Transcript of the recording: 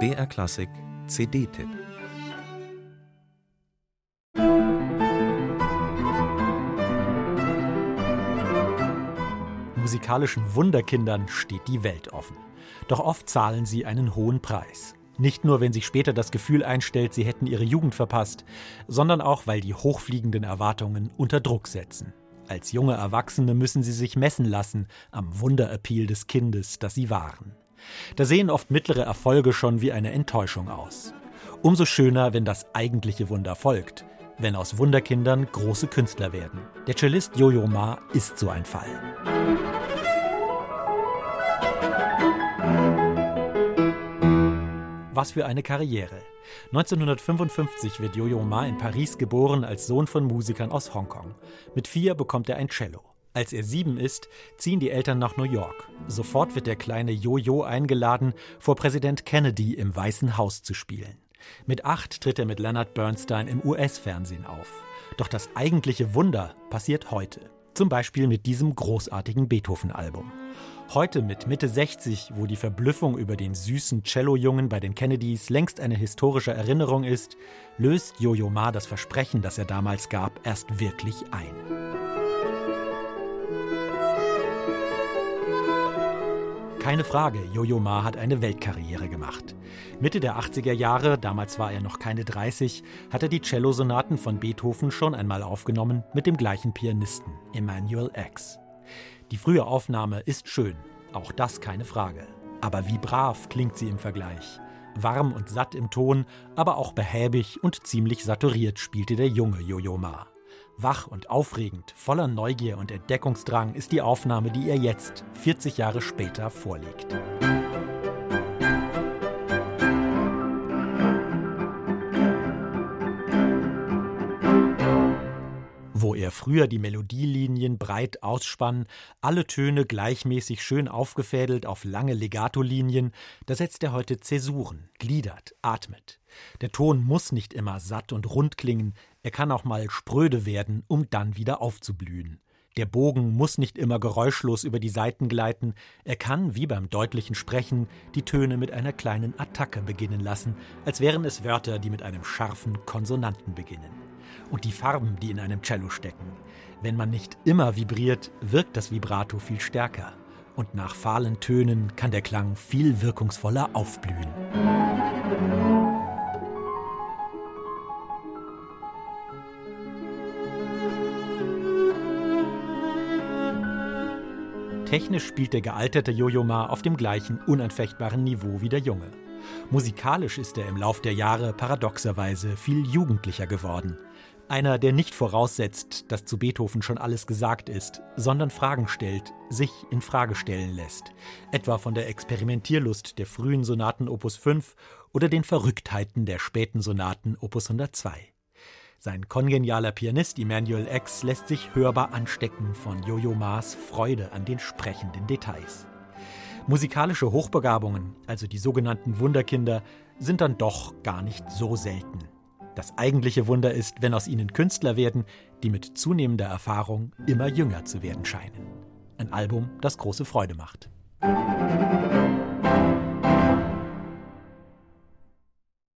BR Klassik CD-Tipp musikalischen Wunderkindern steht die Welt offen. Doch oft zahlen sie einen hohen Preis. Nicht nur, wenn sich später das Gefühl einstellt, sie hätten ihre Jugend verpasst, sondern auch, weil die hochfliegenden Erwartungen unter Druck setzen. Als junge Erwachsene müssen sie sich messen lassen am Wunderappeal des Kindes, das sie waren. Da sehen oft mittlere Erfolge schon wie eine Enttäuschung aus. Umso schöner, wenn das eigentliche Wunder folgt, wenn aus Wunderkindern große Künstler werden. Der Cellist Jojo Ma ist so ein Fall. Was für eine Karriere. 1955 wird Yo-Yo Ma in Paris geboren als Sohn von Musikern aus Hongkong. Mit vier bekommt er ein Cello. Als er sieben ist, ziehen die Eltern nach New York. Sofort wird der kleine Yo-Yo eingeladen, vor Präsident Kennedy im Weißen Haus zu spielen. Mit acht tritt er mit Leonard Bernstein im US-Fernsehen auf. Doch das eigentliche Wunder passiert heute. Zum Beispiel mit diesem großartigen Beethoven-Album. Heute mit Mitte 60, wo die Verblüffung über den süßen Cello-Jungen bei den Kennedys längst eine historische Erinnerung ist, löst Jojo Ma das Versprechen, das er damals gab, erst wirklich ein. Keine Frage, Jojo Ma hat eine Weltkarriere gemacht. Mitte der 80er Jahre, damals war er noch keine 30, hat er die Cellosonaten von Beethoven schon einmal aufgenommen mit dem gleichen Pianisten, Emanuel X. Die frühe Aufnahme ist schön, auch das keine Frage. Aber wie brav klingt sie im Vergleich. Warm und satt im Ton, aber auch behäbig und ziemlich saturiert spielte der junge Jojo Ma. Wach und aufregend, voller Neugier und Entdeckungsdrang ist die Aufnahme, die er jetzt, 40 Jahre später, vorlegt. Er früher die Melodielinien breit ausspann, alle Töne gleichmäßig schön aufgefädelt auf lange Legato-Linien, da setzt er heute Zäsuren, gliedert, atmet. Der Ton muss nicht immer satt und rund klingen, er kann auch mal spröde werden, um dann wieder aufzublühen. Der Bogen muss nicht immer geräuschlos über die Saiten gleiten, er kann, wie beim deutlichen Sprechen, die Töne mit einer kleinen Attacke beginnen lassen, als wären es Wörter, die mit einem scharfen Konsonanten beginnen und die Farben, die in einem Cello stecken. Wenn man nicht immer vibriert, wirkt das Vibrato viel stärker. Und nach fahlen Tönen kann der Klang viel wirkungsvoller aufblühen. Technisch spielt der gealterte Jojo Ma auf dem gleichen unanfechtbaren Niveau wie der Junge. Musikalisch ist er im Lauf der Jahre paradoxerweise viel jugendlicher geworden. Einer, der nicht voraussetzt, dass zu Beethoven schon alles gesagt ist, sondern Fragen stellt, sich in Frage stellen lässt. Etwa von der Experimentierlust der frühen Sonaten Opus 5 oder den Verrücktheiten der späten Sonaten Opus 102. Sein kongenialer Pianist Emmanuel X lässt sich hörbar anstecken von Jojo Maas Freude an den sprechenden Details. Musikalische Hochbegabungen, also die sogenannten Wunderkinder, sind dann doch gar nicht so selten. Das eigentliche Wunder ist, wenn aus ihnen Künstler werden, die mit zunehmender Erfahrung immer jünger zu werden scheinen. Ein Album, das große Freude macht.